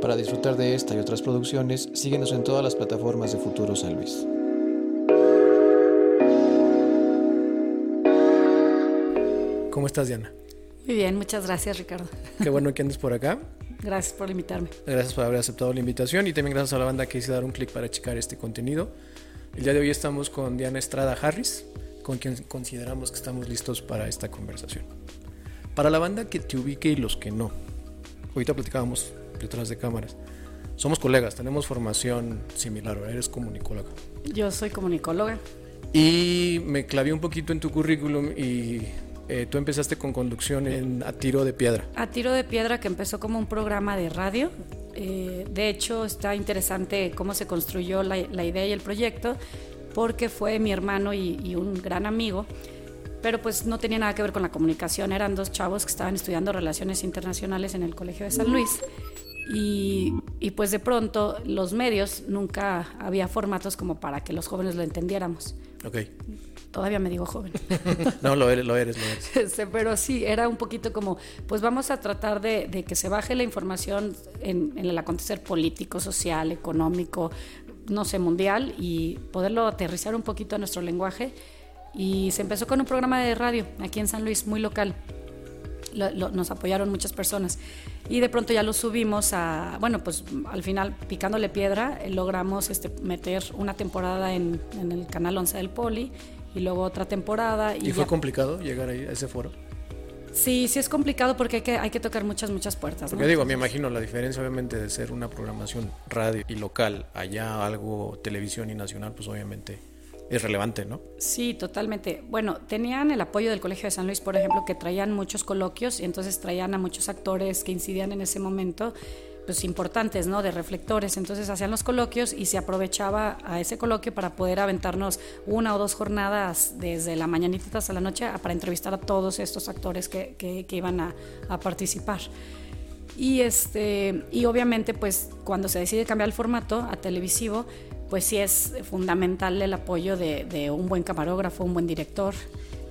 Para disfrutar de esta y otras producciones, síguenos en todas las plataformas de Futuro San Luis. ¿Cómo estás, Diana? Muy bien, muchas gracias, Ricardo. Qué bueno que andes por acá. Gracias por invitarme. Gracias por haber aceptado la invitación y también gracias a la banda que hice dar un clic para checar este contenido. El día de hoy estamos con Diana Estrada Harris, con quien consideramos que estamos listos para esta conversación. Para la banda que te ubique y los que no, ahorita platicábamos detrás de cámaras. Somos colegas, tenemos formación similar, eres comunicóloga. Yo soy comunicóloga. Y me clavé un poquito en tu currículum y eh, tú empezaste con conducción en A Tiro de Piedra. A Tiro de Piedra, que empezó como un programa de radio. Eh, de hecho, está interesante cómo se construyó la, idea y el proyecto, porque fue mi hermano y, un gran amigo, pero pues no tenía nada que ver con la comunicación. Eran dos chavos que estaban estudiando relaciones internacionales en el Colegio de San Luis. Y, y, pues de pronto los medios nunca había formatos como para que los jóvenes lo entendiéramos. Ok. Todavía me digo joven. no, lo eres, lo eres, lo eres. Pero sí, era un poquito como, pues vamos a tratar de, que se baje la información en, el acontecer político, social, económico, no sé, mundial, y poderlo aterrizar un poquito a nuestro lenguaje. Y se empezó con un programa de radio aquí en San Luis, muy local. nos apoyaron muchas personas. Y de pronto ya lo subimos a, bueno, pues al final, picándole piedra, eh, logramos este, meter una temporada en, en el canal 11 del Poli y luego otra temporada. ¿Y, fue complicado llegar ahí a ese foro? Sí, sí es complicado porque hay que, hay que tocar muchas, muchas puertas. Porque digo, me imagino la diferencia obviamente de ser una programación radio y local, allá algo televisión y nacional, pues obviamente es relevante, ¿no? Sí, totalmente. Bueno, tenían el apoyo del Colegio de San Luis, por ejemplo, que traían muchos coloquios y entonces traían a muchos actores que incidían en ese momento pues, importantes, ¿no? De reflectores. Entonces hacían los coloquios y se aprovechaba a ese coloquio para poder aventarnos una o dos jornadas desde la mañanita hasta la noche para entrevistar a todos estos actores que, que, iban a, a, participar. Y, este, y obviamente, pues cuando se decide cambiar el formato a televisivo, pues sí es fundamental el apoyo de, de un buen camarógrafo, un buen director,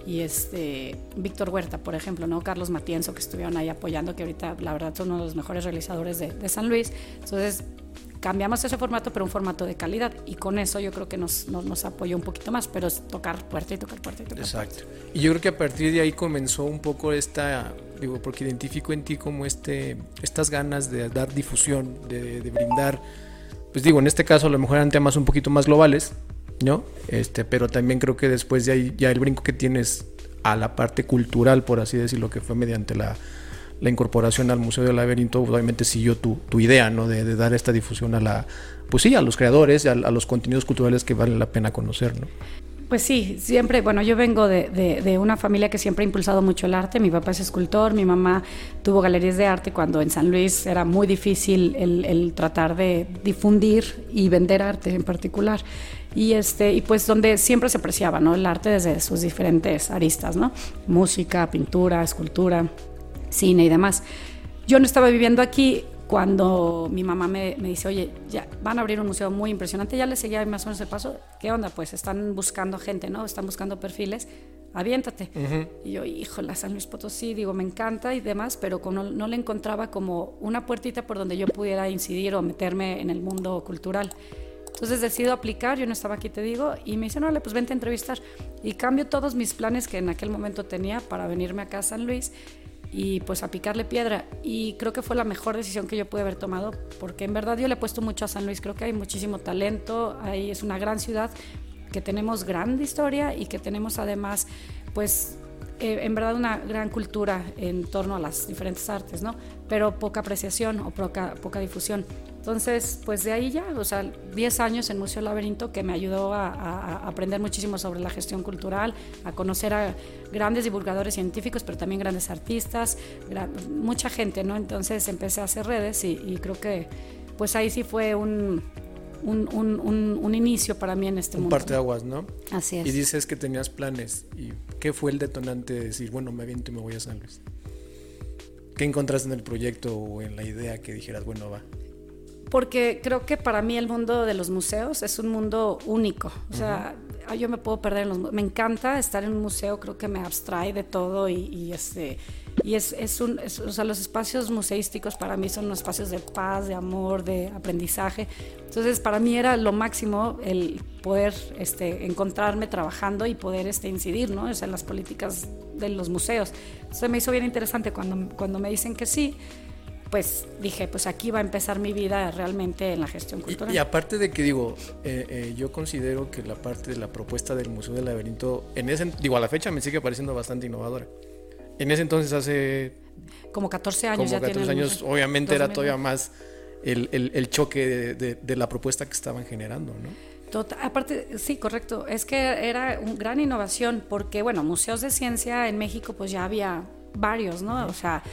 y este Víctor Huerta, por ejemplo, ¿no? Carlos Matienzo, que estuvieron ahí apoyando, que ahorita la verdad son uno de los mejores realizadores de, San Luis. Entonces, cambiamos ese formato, pero un formato de calidad. Y con eso yo creo que nos, nos, apoyó un poquito más, pero es tocar puerta y tocar puerta y tocar Exacto. Y yo creo que a partir de ahí comenzó un poco esta, digo, porque identifico en ti como este, estas ganas de dar difusión, de, de brindar, pues digo, en este caso a lo mejor eran temas un poquito más globales, ¿no? Este, pero también creo que después de ahí ya el brinco que tienes a la parte cultural, por así decirlo, que fue mediante la, incorporación al Museo del Laberinto, obviamente siguió tu, idea, ¿no? De, dar esta difusión a la, pues sí, a los creadores, a, a los contenidos culturales que vale la pena conocer, ¿no? Pues sí, siempre, bueno, yo vengo de, de, una familia que siempre ha impulsado mucho el arte. Mi papá es escultor, mi mamá tuvo galerías de arte cuando en San Luis era muy difícil el, el tratar de difundir y vender arte en particular y este y pues donde siempre se apreciaba ¿no? el arte desde sus diferentes aristas no música pintura escultura cine y demás yo no estaba viviendo aquí cuando mi mamá me, me, dice, oye, ya van a abrir un museo muy impresionante, ya le seguía más o menos el paso, ¿qué onda? Pues están buscando gente, ¿no? Están buscando perfiles, aviéntate. Y yo, híjole, San Luis Potosí, digo, me encanta y demás, pero no, no, le encontraba como una puertita por donde yo pudiera incidir o meterme en el mundo cultural. Entonces decido aplicar, yo no estaba aquí, te digo, y me dicen, órale, pues vente a entrevistar. Y cambio todos mis planes que en aquel momento tenía para venirme acá a San Luis y pues a picarle piedra. Y creo que fue la mejor decisión que yo pude haber tomado, porque en verdad yo le he puesto mucho a San Luis, creo que hay muchísimo talento, ahí es una gran ciudad, que tenemos gran historia y que tenemos además, pues eh, en verdad una gran cultura en torno a las diferentes artes, ¿no? Pero poca apreciación o poca, poca difusión. Entonces, pues de ahí ya, o sea, 10 años en Museo Laberinto que me ayudó a, aprender muchísimo sobre la gestión cultural, a conocer a grandes divulgadores científicos, pero también grandes artistas, mucha gente, ¿no? Entonces empecé a hacer redes y, y creo que pues ahí sí fue un, un, un, un, inicio para mí en este un mundo. parte de aguas, ¿no? Así es. Y dices que tenías planes. ¿Y qué fue el detonante de decir, bueno, me aviento y me voy a San Luis? ¿Qué encontraste en el proyecto o en la idea que dijeras, bueno, va? porque creo que para mí el mundo de los museos es un mundo único. O sea, yo me puedo perder en los Me encanta estar en un museo, creo que me abstrae de todo y, este, Y es, es un, o sea, los espacios museísticos para mí son unos espacios de paz, de amor, de aprendizaje. Entonces, para mí era lo máximo el poder este, encontrarme trabajando y poder este, incidir ¿no? en las políticas de los museos. Entonces, me hizo bien interesante cuando, cuando me dicen que sí pues dije, pues aquí va a empezar mi vida realmente en la gestión cultural. Y, aparte de que digo, eh, eh, yo considero que la parte de la propuesta del Museo del Laberinto, en ese, digo, a la fecha me sigue pareciendo bastante innovadora. En ese entonces hace... Como 14 años. Como 14 años, obviamente era todavía más el, el, choque de, de, la propuesta que estaban generando, ¿no? Tota, aparte, sí, correcto. Es que era una gran innovación porque, bueno, museos de ciencia en México pues ya había varios, ¿no? O sea,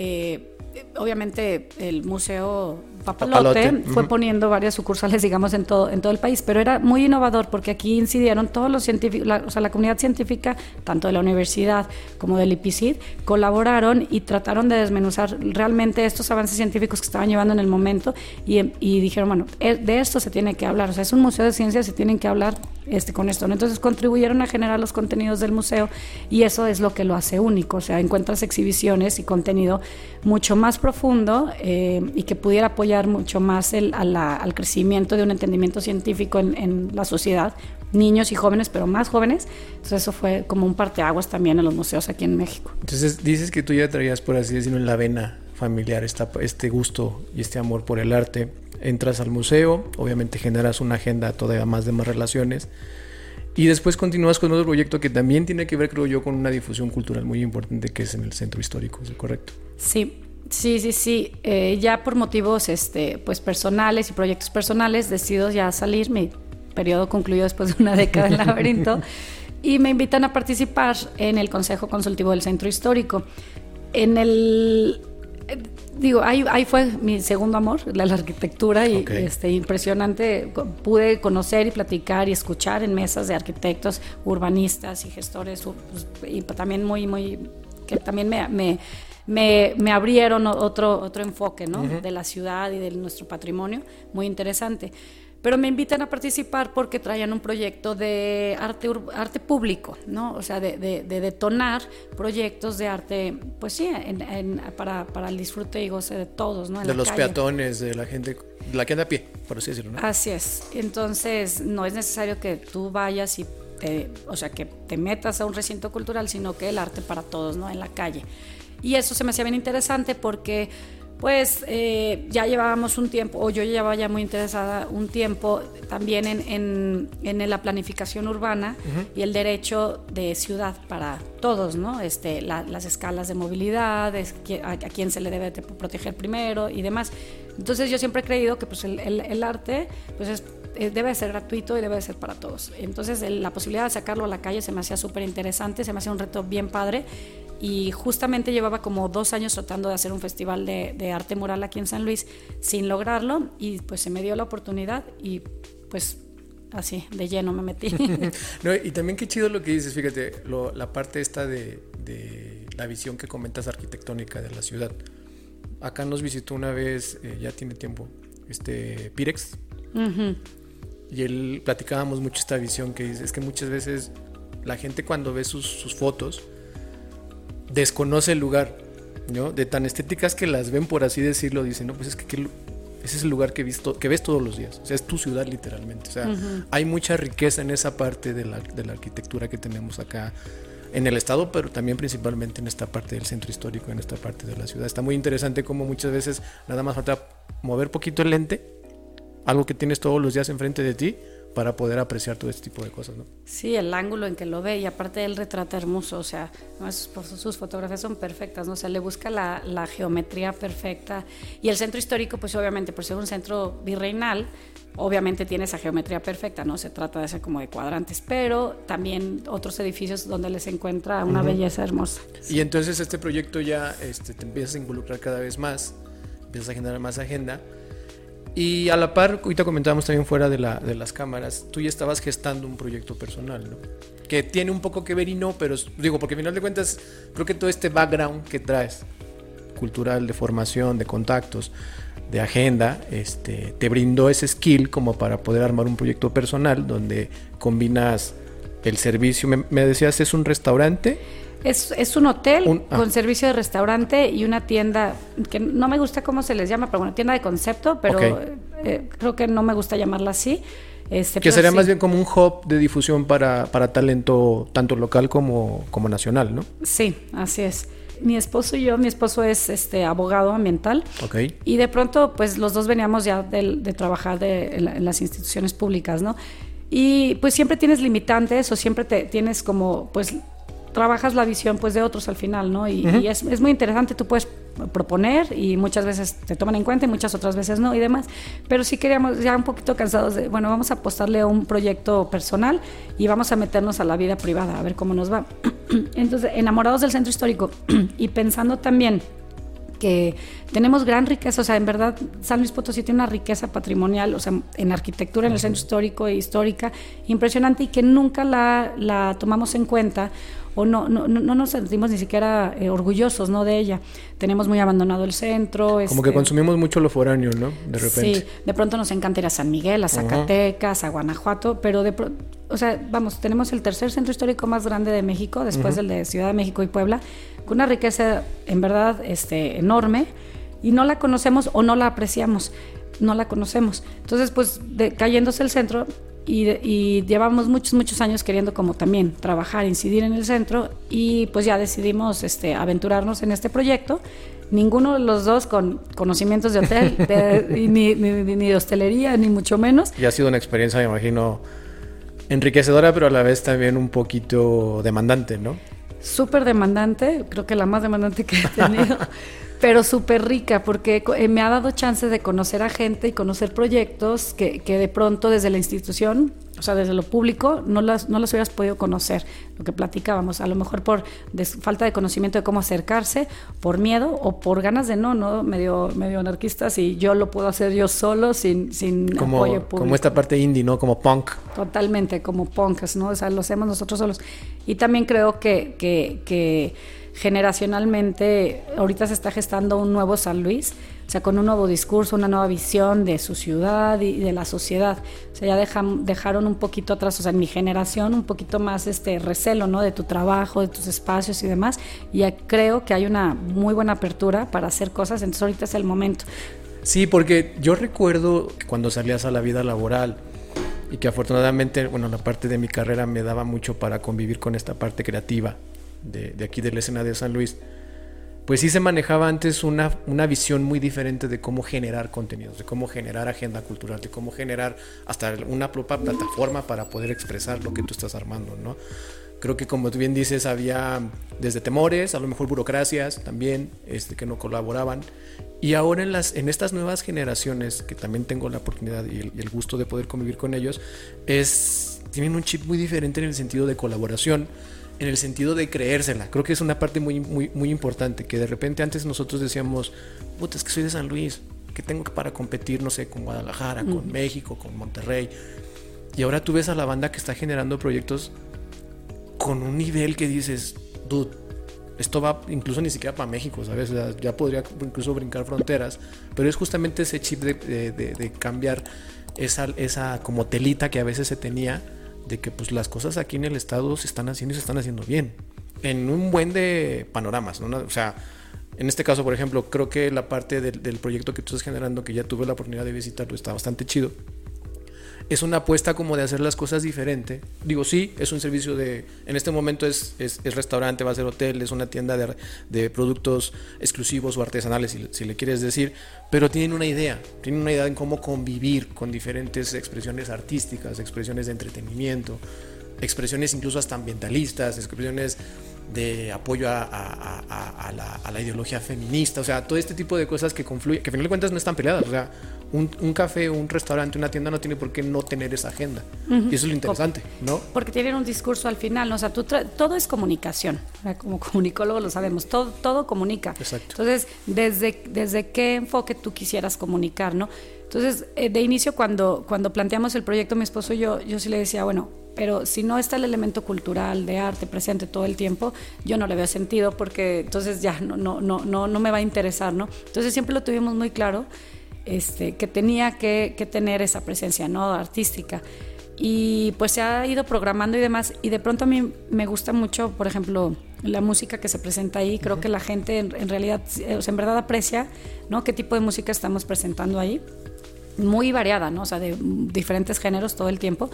eh, obviamente el Museo Papalote, fue poniendo varias sucursales, digamos, en todo, en todo el país, pero era muy innovador porque aquí incidieron todos los científicos, o sea, la comunidad científica, tanto de la universidad como del IPCID, colaboraron y trataron de desmenuzar realmente estos avances científicos que estaban llevando en el momento y, y dijeron, bueno, eh, de esto se tiene que hablar, o sea, es un museo de ciencias, se tienen que hablar este, con esto. Entonces contribuyeron a generar los contenidos del museo y eso es lo que lo hace único, o sea, encuentras exhibiciones y contenido mucho más profundo eh, y que pudiera apoyar mucho más el, al crecimiento de un entendimiento científico en, la sociedad, niños y jóvenes, pero más jóvenes. Entonces eso fue como un parteaguas también en los museos aquí en México. Entonces dices que tú ya traías, por así decirlo, en la vena familiar esta, este gusto y este amor por el arte. Entras al museo, obviamente generas una agenda todavía más de más relaciones. Y después continúas con otro proyecto que también tiene que ver, creo yo, con una difusión cultural muy importante que es en el centro histórico, ¿es correcto? Sí, Sí, sí, sí. Eh, ya por motivos este, pues personales y proyectos personales decido ya salir. Mi periodo concluyó después de una década en laberinto y me invitan a participar en el Consejo Consultivo del Centro Histórico. En el digo, ahí, ahí, fue mi segundo amor, la, arquitectura, y este, impresionante. Pude conocer y platicar y escuchar en mesas de arquitectos, urbanistas y gestores, pues, y también muy, muy, que también me, me, me abrieron otro, otro enfoque ¿no? de la ciudad y de nuestro patrimonio, muy interesante. Pero me invitan a participar porque traían un proyecto de arte, arte público, ¿no? O sea, de, de, detonar proyectos de arte, pues sí, en, para, para, el disfrute y goce de todos, ¿no? de los peatones, de la gente, la que anda a pie, por así decirlo, ¿no? Así es. Entonces, no es necesario que tú vayas y te, o sea, que te metas a un recinto cultural, sino que el arte para todos, ¿no? En la calle. Y eso se me hacía bien interesante porque pues eh, ya llevábamos un tiempo, o yo llevaba ya muy interesada un tiempo también en, en, la planificación urbana y el derecho de ciudad para todos, ¿no? Este, las escalas de movilidad, a, quién se le debe proteger primero y demás. Entonces yo siempre he creído que pues, el, el, arte pues debe ser gratuito y debe ser para todos. Entonces la posibilidad de sacarlo a la calle se me hacía súper interesante, se me hacía un reto bien padre y justamente llevaba como dos años tratando de hacer un festival de, arte mural aquí en San Luis sin lograrlo y pues se me dio la oportunidad y pues así de lleno me metí. y también qué chido lo que dices, fíjate, la parte esta de, la visión que comentas arquitectónica de la ciudad. Acá nos visitó una vez, eh, ya tiene tiempo, este Pirex. Y él platicábamos mucho esta visión que dice, es que muchas veces la gente cuando ve sus, sus fotos, desconoce el lugar, ¿no? De tan estéticas que las ven, por así decirlo, dicen, no, pues es que, ese es el lugar que, visto, que ves todos los días, o sea, es tu ciudad literalmente, o sea, hay mucha riqueza en esa parte de la, de la arquitectura que tenemos acá en el estado, pero también principalmente en esta parte del centro histórico, en esta parte de la ciudad. Está muy interesante como muchas veces nada más falta mover poquito el lente, algo que tienes todos los días enfrente de ti, para poder apreciar todo este tipo de cosas, ¿no? Sí, el ángulo en que lo ve y aparte él retrata hermoso, o sea, sus, fotografías son perfectas, ¿no? O sea, le busca la, la, geometría perfecta y el centro histórico, pues obviamente por ser un centro virreinal, obviamente tiene esa geometría perfecta, ¿no? Se trata de ser como de cuadrantes, pero también otros edificios donde les encuentra una belleza hermosa. Y entonces este proyecto ya este, te empiezas a involucrar cada vez más, empiezas a generar más agenda y a la par, ahorita comentábamos también fuera de, la, de las cámaras, tú ya estabas gestando un proyecto personal, ¿no? Que tiene un poco que ver y no, pero digo, porque al final de cuentas, creo que todo este background que traes, cultural, de formación, de contactos, de agenda, este, te brindó ese skill como para poder armar un proyecto personal donde combinas el servicio. Me, decías, ¿es un restaurante? Es, es un hotel ah. con servicio de restaurante y una tienda, que no me gusta cómo se les llama, pero bueno, tienda de concepto, pero eh, creo que no me gusta llamarla así. Este, que sería más bien como un hub de difusión para, para talento tanto local como, como nacional, ¿no? Sí, así es mi esposo y yo, mi esposo es este abogado ambiental. Y de pronto, pues los dos veníamos ya de, trabajar de, en, las instituciones públicas, ¿no? Y pues siempre tienes limitantes o siempre te tienes como, pues trabajas la visión pues de otros al final, ¿no? Y, es, es, muy interesante, tú puedes proponer y muchas veces te toman en cuenta y muchas otras veces no y demás, pero sí queríamos ya un poquito cansados de, bueno, vamos a apostarle a un proyecto personal y vamos a meternos a la vida privada, a ver cómo nos va. Entonces, enamorados del centro histórico y pensando también que tenemos gran riqueza, o sea, en verdad San Luis Potosí tiene una riqueza patrimonial, o sea, en arquitectura, en el centro histórico e histórica, impresionante y que nunca la, la tomamos en cuenta o no, no, no nos sentimos ni siquiera eh, orgullosos ¿no? de ella. Tenemos muy abandonado el centro. Como que este consumimos mucho lo foráneo, ¿no? De repente. Sí, de pronto nos encanta ir a San Miguel, a Zacatecas, a Guanajuato, pero de o sea, vamos, tenemos el tercer centro histórico más grande de México, después del de Ciudad de México y Puebla, con una riqueza en verdad este, enorme y no la conocemos o no la apreciamos, no la conocemos. Entonces, pues de, cayéndose el centro, y, llevamos muchos, muchos años queriendo como también trabajar, incidir en el centro y pues ya decidimos este, aventurarnos en este proyecto. Ninguno de los dos con conocimientos de hotel, ni, ni, de hostelería, ni mucho menos. Y ha sido una experiencia, me imagino, enriquecedora, pero a la vez también un poquito demandante, ¿no? Súper demandante, creo que la más demandante que he tenido. pero súper rica porque eh, me ha dado chance de conocer a gente y conocer proyectos que, que, de pronto desde la institución, o sea, desde lo público, no las, no las hubieras podido conocer, lo que platicábamos, a lo mejor por falta de conocimiento de cómo acercarse, por miedo o por ganas de no, ¿no? Medio, medio anarquistas y yo lo puedo hacer yo solo sin, sin como, apoyo público. Como esta parte indie, ¿no? Como punk. Totalmente, como punks, ¿no? O sea, lo hacemos nosotros solos. Y también creo que, que, que generacionalmente ahorita se está gestando un nuevo San Luis, o sea, con un nuevo discurso, una nueva visión de su ciudad y de la sociedad. O sea, ya dejaron un poquito atrás, o sea, en mi generación, un poquito más este recelo, ¿no? De tu trabajo, de tus espacios y demás. Y creo que hay una muy buena apertura para hacer cosas, entonces ahorita es el momento. Sí, porque yo recuerdo cuando salías a la vida laboral, y que afortunadamente, bueno, la parte de mi carrera me daba mucho para convivir con esta parte creativa de, aquí de la escena de San Luis, pues sí se manejaba antes una, una visión muy diferente de cómo generar contenidos, de cómo generar agenda cultural, de cómo generar hasta una propia plataforma para poder expresar lo que tú estás armando, ¿no? Creo que como tú bien dices, había desde temores, a lo mejor burocracias también, este, que no colaboraban. Y ahora en, las, en estas nuevas generaciones, que también tengo la oportunidad y el, y el gusto de poder convivir con ellos, es, tienen un chip muy diferente en el sentido de colaboración, en el sentido de creérsela. Creo que es una parte muy, muy, muy importante, que de repente antes nosotros decíamos, puta, es que soy de San Luis, que tengo para competir, no sé, con Guadalajara, con México, con Monterrey. Y ahora tú ves a la banda que está generando proyectos con un nivel que dices, dude, esto va incluso ni siquiera para México, ¿sabes? ya podría incluso brincar fronteras, pero es justamente ese chip de, de cambiar esa, esa como telita que a veces se tenía de que pues las cosas aquí en el estado se están haciendo y se están haciendo bien. En un buen de panoramas, ¿no? O sea, en este caso, por ejemplo, creo que la parte del, proyecto que tú estás generando, que ya tuve la oportunidad de visitarlo, está bastante chido es una apuesta como de hacer las cosas diferente. Digo, sí, es un servicio de, en este momento es, es, restaurante, va a ser hotel, es una tienda de, de productos exclusivos o artesanales, si, si, le quieres decir, pero tienen una idea, tienen una idea en cómo convivir con diferentes expresiones artísticas, expresiones de entretenimiento, expresiones incluso hasta ambientalistas, expresiones de apoyo a, la, a, la, ideología feminista, o sea, todo este tipo de cosas que confluyen, que a final de cuentas no están peleadas, o sea, un, un, café, un restaurante, una tienda no tiene por qué no tener esa agenda. Y eso es lo interesante, ¿no? Porque tienen un discurso al final, ¿no? o sea, tú todo es comunicación, como comunicólogo lo sabemos, todo, todo comunica. Exacto. Entonces, desde, desde qué enfoque tú quisieras comunicar, ¿no? Entonces, eh, de inicio, cuando, cuando planteamos el proyecto, mi esposo y yo, yo sí le decía, bueno, pero si no está el elemento cultural de arte presente todo el tiempo, yo no le veo sentido porque entonces ya no, no, no, no, no me va a interesar, ¿no? Entonces siempre lo tuvimos muy claro este, que tenía que, tener esa presencia ¿no? artística. y pues se ha ido programando y demás. Y de pronto a mí me gusta mucho, por ejemplo, la música que se presenta ahí. Creo que la gente en, realidad, o sea, en verdad aprecia, ¿no? Qué tipo de música estamos presentando ahí. Muy variada, ¿no? O sea, de diferentes géneros todo el tiempo.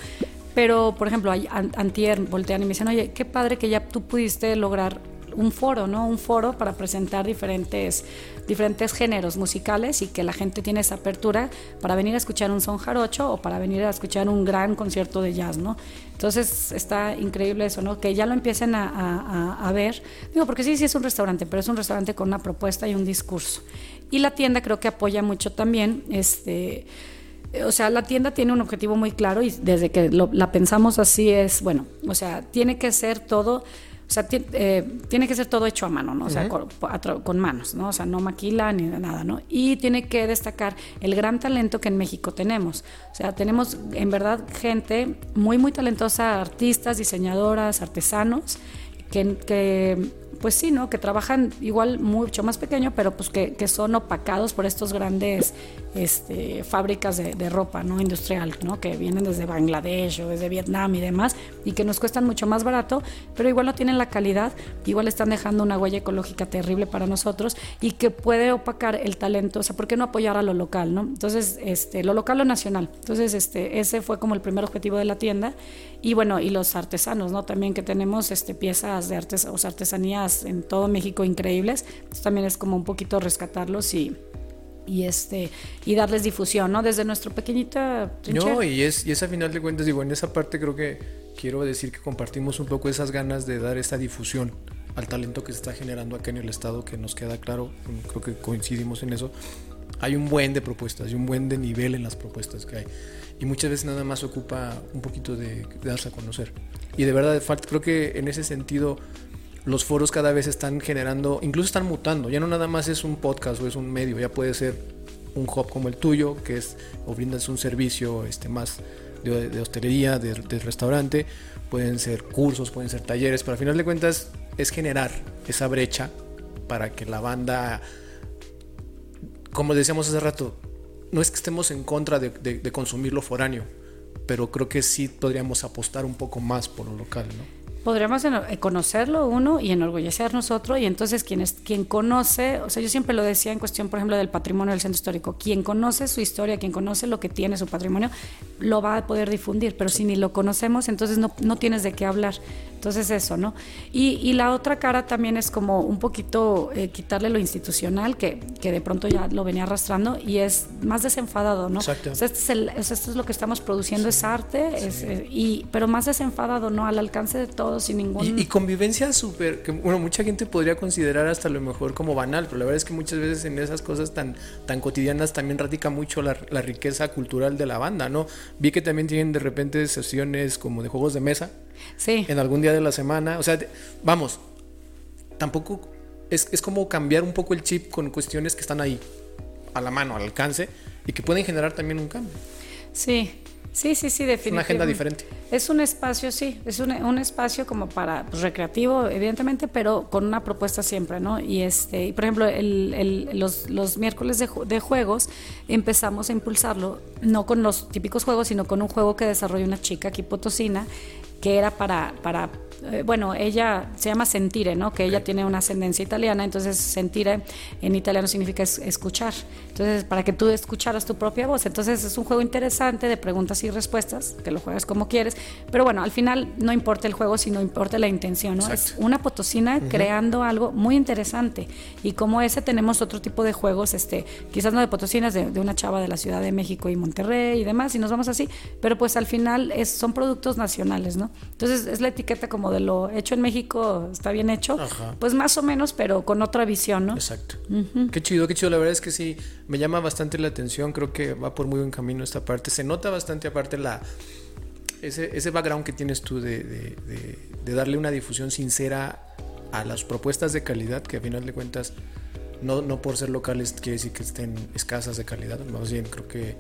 Pero, por ejemplo, antier voltean y me dicen, oye, qué padre que ya tú pudiste lograr un foro, ¿no? Un foro para presentar diferentes, diferentes géneros musicales y que la gente tiene esa apertura para venir a escuchar un son jarocho o para venir a escuchar un gran concierto de jazz, ¿no? Entonces está increíble eso, ¿no? Que ya lo empiecen a, a, ver. Digo, porque sí, sí es un restaurante, pero es un restaurante con una propuesta y un discurso. Y la tienda creo que apoya mucho también, este o sea, la tienda tiene un objetivo muy claro y desde que la pensamos así es, bueno, o sea, tiene que ser todo sea, eh, tiene que ser todo hecho a mano, ¿no? O sea, con, manos, ¿no? O sea, no maquila ni nada, ¿no? Y tiene que destacar el gran talento que en México tenemos. O sea, tenemos en verdad gente muy, muy talentosa, artistas, diseñadoras, artesanos, que, que pues sí, ¿no? Que trabajan igual mucho más pequeño, pero pues que, que son opacados por estos grandes este, fábricas de, de, ropa, ¿no? Industrial, ¿no? Que vienen desde Bangladesh o desde Vietnam y demás, y que nos cuestan mucho más barato, pero igual no tienen la calidad, igual están dejando una huella ecológica terrible para nosotros y que puede opacar el talento, o sea, ¿por qué no apoyar a lo local, ¿no? Entonces, este, lo local o nacional. Entonces, este, ese fue como el primer objetivo de la tienda y bueno, y los artesanos, ¿no? También que tenemos este, piezas de artes, o sea, artesanías en todo México increíbles. también es como un poquito rescatarlos y, y este y darles difusión, ¿no? Desde nuestro pequeñito No, y es y es a final de cuentas digo, en esa parte creo que quiero decir que compartimos un poco esas ganas de dar esta difusión al talento que se está generando acá en el estado, que nos queda claro, creo que coincidimos en eso. Hay un buen de propuestas, hay un buen de nivel en las propuestas que hay. Y muchas veces nada más ocupa un poquito de, darse a conocer. Y de verdad, creo que en ese sentido los foros cada vez están generando, incluso están mutando. Ya no nada más es un podcast o es un medio, ya puede ser un hub como el tuyo, que es o brindas un servicio este, más de, hostelería, de, restaurante, pueden ser cursos, pueden ser talleres, pero al final de cuentas es generar esa brecha para que la banda, como decíamos hace rato, no es que estemos en contra de, de consumir lo foráneo, pero creo que sí podríamos apostar un poco más por lo local, ¿no? Podríamos conocerlo uno y enorgullecernos otro y entonces quien, es, quien conoce, o sea, yo siempre lo decía en cuestión, por ejemplo, del patrimonio del centro histórico, quien conoce su historia, quien conoce lo que tiene su patrimonio, lo va a poder difundir, pero si ni lo conocemos, entonces no, no tienes de qué hablar. Entonces eso, ¿no? Y, y la otra cara también es como un poquito eh, quitarle lo institucional, que, que, de pronto ya lo venía arrastrando, y es más desenfadado, ¿no? Exacto. O sea, este es el, esto es lo que estamos produciendo, es arte, es, eh, y, pero más desenfadado, ¿no? Al alcance de sin ningún... Y, convivencia súper, que bueno, mucha gente podría considerar hasta lo mejor como banal, pero la verdad es que muchas veces en esas cosas tan, tan cotidianas también radica mucho la, la riqueza cultural de la banda, ¿no? Vi que también tienen de repente sesiones como de juegos de mesa, Sí. En algún día de la semana. O sea, vamos, tampoco es, es, como cambiar un poco el chip con cuestiones que están ahí, a la mano, al alcance, y que pueden generar también un cambio. Sí, sí, sí, sí, definitivamente. una agenda diferente. Es un espacio, sí, es un, un espacio como para pues, recreativo, evidentemente, pero con una propuesta siempre, ¿no? Y este, y por ejemplo, el, el, los, los, miércoles de, de, juegos empezamos a impulsarlo, no con los típicos juegos, sino con un juego que desarrolla una chica aquí potosina, que era para, para eh, bueno, ella se llama Sentire, ¿no? Que ella tiene una ascendencia italiana, entonces Sentire en italiano significa escuchar. Entonces, para que tú escucharas tu propia voz. Entonces, es un juego interesante de preguntas y respuestas, que lo juegas como quieres. Pero bueno, al final no importa el juego, sino importa la intención, ¿no? Es una potosina creando algo muy interesante. Y como ese tenemos otro tipo de juegos, este, quizás no de potosinas, de, de, una chava de la Ciudad de México y Monterrey y demás, y nos vamos así. Pero pues al final es, son productos nacionales, ¿no? Entonces es la etiqueta como de lo hecho en México está bien hecho, pues más o menos, pero con otra visión, ¿no? Exacto. Qué chido, qué chido. La verdad es que sí, me llama bastante la atención. Creo que va por muy buen camino esta parte. Se nota bastante aparte la ese, ese background que tienes tú de, de, darle una difusión sincera a las propuestas de calidad, que a final de cuentas, no, no por ser locales quiere decir que estén escasas de calidad, más bien creo que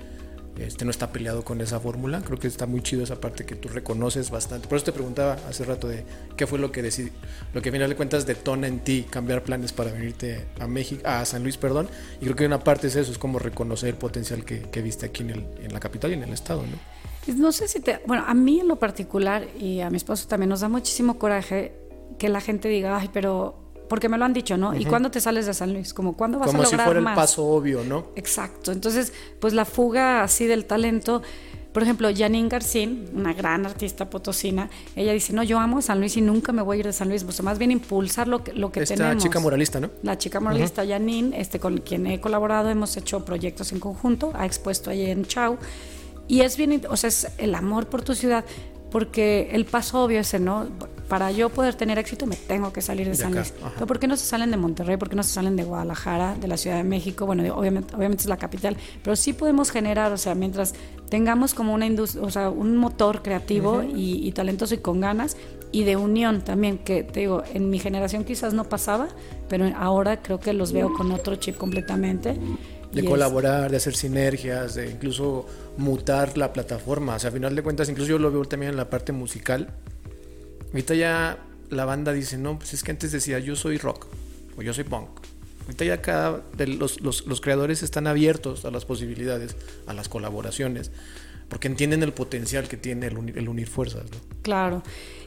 este no está peleado con esa fórmula. Creo que está muy chido esa parte que tú reconoces bastante. Por eso te preguntaba hace rato de qué fue lo que decidí, lo que a final de cuentas detona en ti cambiar planes para venirte a México, a San Luis, perdón. Y creo que una parte es eso, es como reconocer el potencial que, viste aquí en, la capital y en el estado, ¿no? No sé si te... Bueno, a mí en lo particular y a mi esposo también nos da muchísimo coraje que la gente diga, ay, pero... Porque me lo han dicho, ¿no? ¿Y cuándo te sales de San Luis? Como, ¿cuándo vas Como a lograr si fuera más? el paso obvio, ¿no? Exacto. Entonces, pues la fuga así del talento... Por ejemplo, Janine Garcín, una gran artista potosina, ella dice, no, yo amo San Luis y nunca me voy a ir de San Luis, pues más bien impulsar lo que, lo que Esta tenemos. chica muralista, ¿no? La chica moralista Janine, este, con quien he colaborado, hemos hecho proyectos en conjunto, ha expuesto allí en Chau. Y es bien, o sea, es el amor por tu ciudad, porque el paso obvio es, ese, ¿no? Para yo poder tener éxito me tengo que salir de, De San Luis. Pero ¿por qué no se salen de Monterrey? ¿Por qué no se salen de Guadalajara, de la Ciudad de México? Bueno, obviamente, obviamente es la capital, pero sí podemos generar, o sea, mientras tengamos como una industria, o sea, un motor creativo y, y talentoso y con ganas y de unión también, que te digo, en mi generación quizás no pasaba, pero ahora creo que los veo con otro chip completamente. De colaborar, de hacer sinergias, de incluso mutar la plataforma. O sea, a final de cuentas, incluso yo lo veo también en la parte musical. Ahorita ya la banda dice, no, pues es que antes decía yo soy rock o yo soy punk. Ahorita ya cada de los, los, los creadores están abiertos a las posibilidades, a las colaboraciones, porque entienden el potencial que tiene el, uni- el unir fuerzas. ¿no? Claro.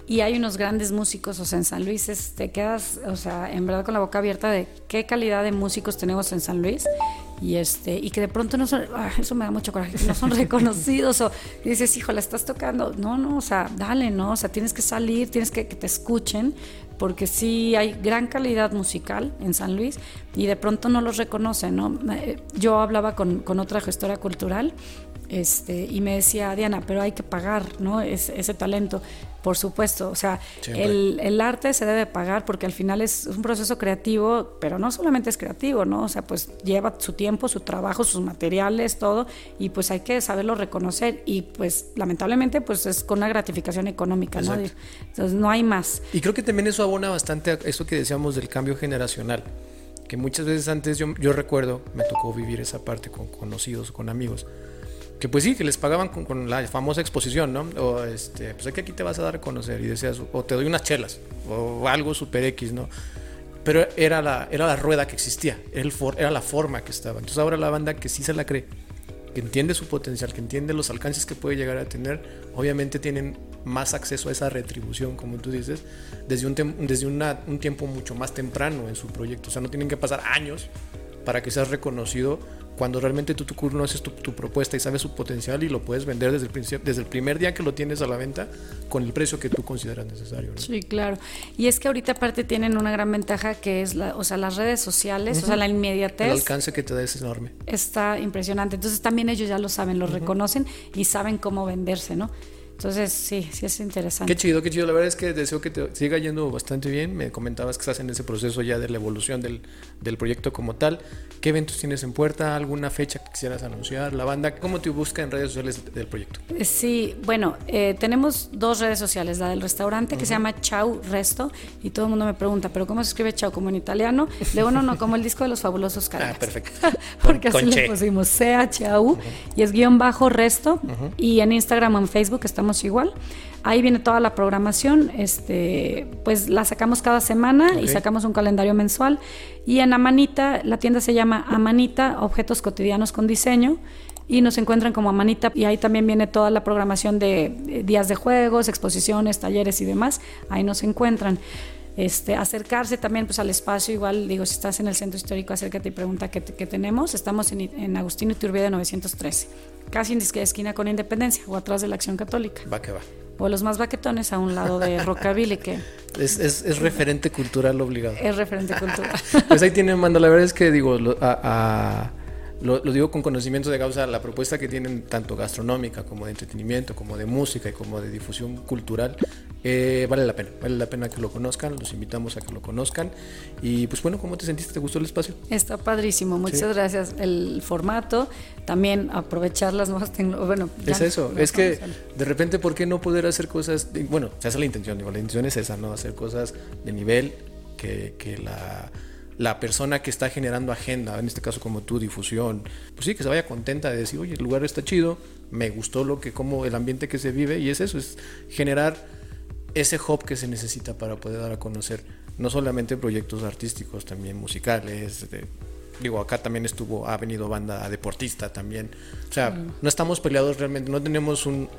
Y hay unos grandes músicos, o sea, en San Luis es- te quedas, o sea, en verdad con la boca abierta de qué calidad de músicos tenemos en San Luis y este y que de pronto no son, ah, eso me da mucho coraje, que no son reconocidos o dices, híjole, estás tocando, no, no, o sea, dale, no, o sea, tienes que salir, tienes que que te escuchen porque sí hay gran calidad musical en San Luis y de pronto no los reconocen, ¿no? Eh, Yo hablaba con, con otra gestora cultural este, y me decía, Diana, pero hay que pagar, ¿no? Es- ese talento, por supuesto, o sea, el, el arte se debe pagar porque al final es un proceso creativo, pero no solamente es creativo, ¿no? O sea, pues lleva su tiempo, su trabajo, sus materiales, todo, y pues hay que saberlo reconocer y pues lamentablemente pues es con una gratificación económica, ¿no? Entonces no hay más. Y creo que también eso abona bastante a eso que decíamos del cambio generacional. Que muchas veces antes yo, yo recuerdo, me tocó vivir esa parte con conocidos, con amigos. Que pues sí, que les pagaban con, con la famosa exposición, ¿no? O este, pues aquí te vas a dar a conocer y decías, o te doy unas chelas, o algo super X, ¿no? Pero era la, era la rueda que existía, era, el for- era la forma que estaba. Entonces ahora la banda que sí se la cree, que entiende su potencial, que entiende los alcances que puede llegar a tener, obviamente tienen más acceso a esa retribución, como tú dices, desde un, desde una- un tiempo mucho más temprano en su proyecto. O sea, no tienen que pasar años para que seas reconocido cuando realmente tú, tú conoces tu, tu propuesta y sabes su potencial y lo puedes vender desde el, principio, desde el primer día que lo tienes a la venta con el precio que tú consideras necesario. ¿no? Sí, claro. Y es que ahorita aparte tienen una gran ventaja que es la, o sea, las redes sociales, o sea, la El inmediatez. alcance que te da es enorme. está impresionante. Entonces también ellos ya lo saben, lo reconocen y saben cómo venderse, ¿no? Entonces sí, sí es interesante. Qué chido, qué chido. La verdad es que deseo que te siga yendo bastante bien. Me comentabas que estás en ese proceso ya de la evolución del, del proyecto como tal. ¿Qué eventos tienes en puerta? ¿Alguna fecha que quisieras anunciar? ¿La banda? ¿Cómo te busca en redes sociales del proyecto? Eh, Sí, bueno, eh, tenemos dos redes sociales, la del restaurante que se llama Chau Resto y todo el mundo me pregunta, pero ¿cómo se escribe Chau? ¿Como en italiano? Le digo, no, no, como el disco de los fabulosos Cadillacs. Ah, perfecto. Porque Con- así con le che. pusimos C-H-A-U y es guion bajo resto y en Instagram o en Facebook estamos igual. Ahí viene toda la programación, este, pues la sacamos cada semana y sacamos un calendario mensual. Y en Amanita, la tienda se llama Amanita, Objetos Cotidianos con Diseño. Y nos encuentran como Amanita y ahí también viene toda la programación de eh, días de juegos, exposiciones, talleres y demás. Ahí nos encuentran. Este, acercarse también pues al espacio, igual digo, si estás en el centro histórico, acércate y pregunta qué, qué tenemos. Estamos en, en Agustín Iturbide 913, casi en esquina con Independencia o atrás de la Acción Católica. Va que va. O los más baquetones a un lado de Rockabilly, que Es, es, es referente cultural obligado. es referente cultural. Pues ahí tienen, manda. La verdad es que digo, a- a- lo, lo digo con conocimiento de causa, la propuesta que tienen tanto gastronómica como de entretenimiento, como de música y como de difusión cultural, eh, vale la pena. Vale la pena que lo conozcan, los invitamos a que lo conozcan. Y pues bueno, ¿cómo te sentiste? ¿Te gustó el espacio? Está padrísimo, muchas Sí. gracias. El formato, también aprovechar las nuevas tecnologías. Bueno, Es eso, es que de repente, ¿por qué no poder hacer cosas? de- bueno, se hace la intención, digo, la intención es esa, ¿no? Hacer cosas de nivel que, que la, la persona que está generando agenda, en este caso como tu difusión, pues sí, que se vaya contenta de decir, oye, el lugar está chido, me gustó lo que, como el ambiente que se vive, y es eso, es generar ese hub que se necesita para poder dar a conocer no solamente proyectos artísticos, también musicales, de digo, acá también estuvo, ha venido banda deportista también. O sea, no estamos peleados realmente, no tenemos un,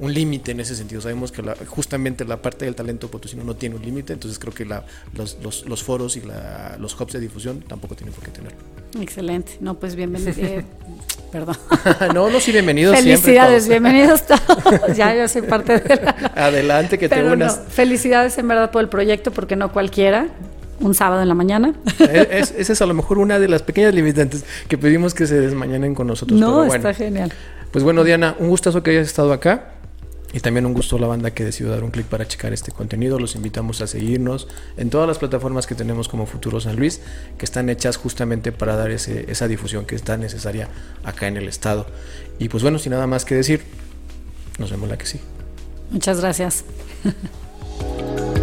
un límite en ese sentido. Sabemos que justamente la parte del talento potosino no tiene un límite, entonces creo que la, los, los, los, foros y la, los hubs de difusión tampoco tienen por qué tenerlo. Excelente. No, pues bienvenido. Eh, perdón. no, no, sí, bienvenidos. Felicidades, bienvenidos todos. ya yo soy parte de la... Adelante, que te unas. felicidades en verdad por el proyecto, porque no cualquiera un sábado en la mañana. Es, esa es a lo mejor una de las pequeñas limitantes que pedimos que se desmañanen con nosotros. No, está genial. Pues bueno, Diana, un gustazo que hayas estado acá. Y también un gusto la banda que decidió dar un clic para checar este contenido. Los invitamos a seguirnos en todas las plataformas que tenemos como Futuro San Luis, que están hechas justamente para dar ese, esa difusión que está necesaria acá en el estado. Y pues bueno, sin nada más que decir, nos vemos la que sí. Muchas gracias.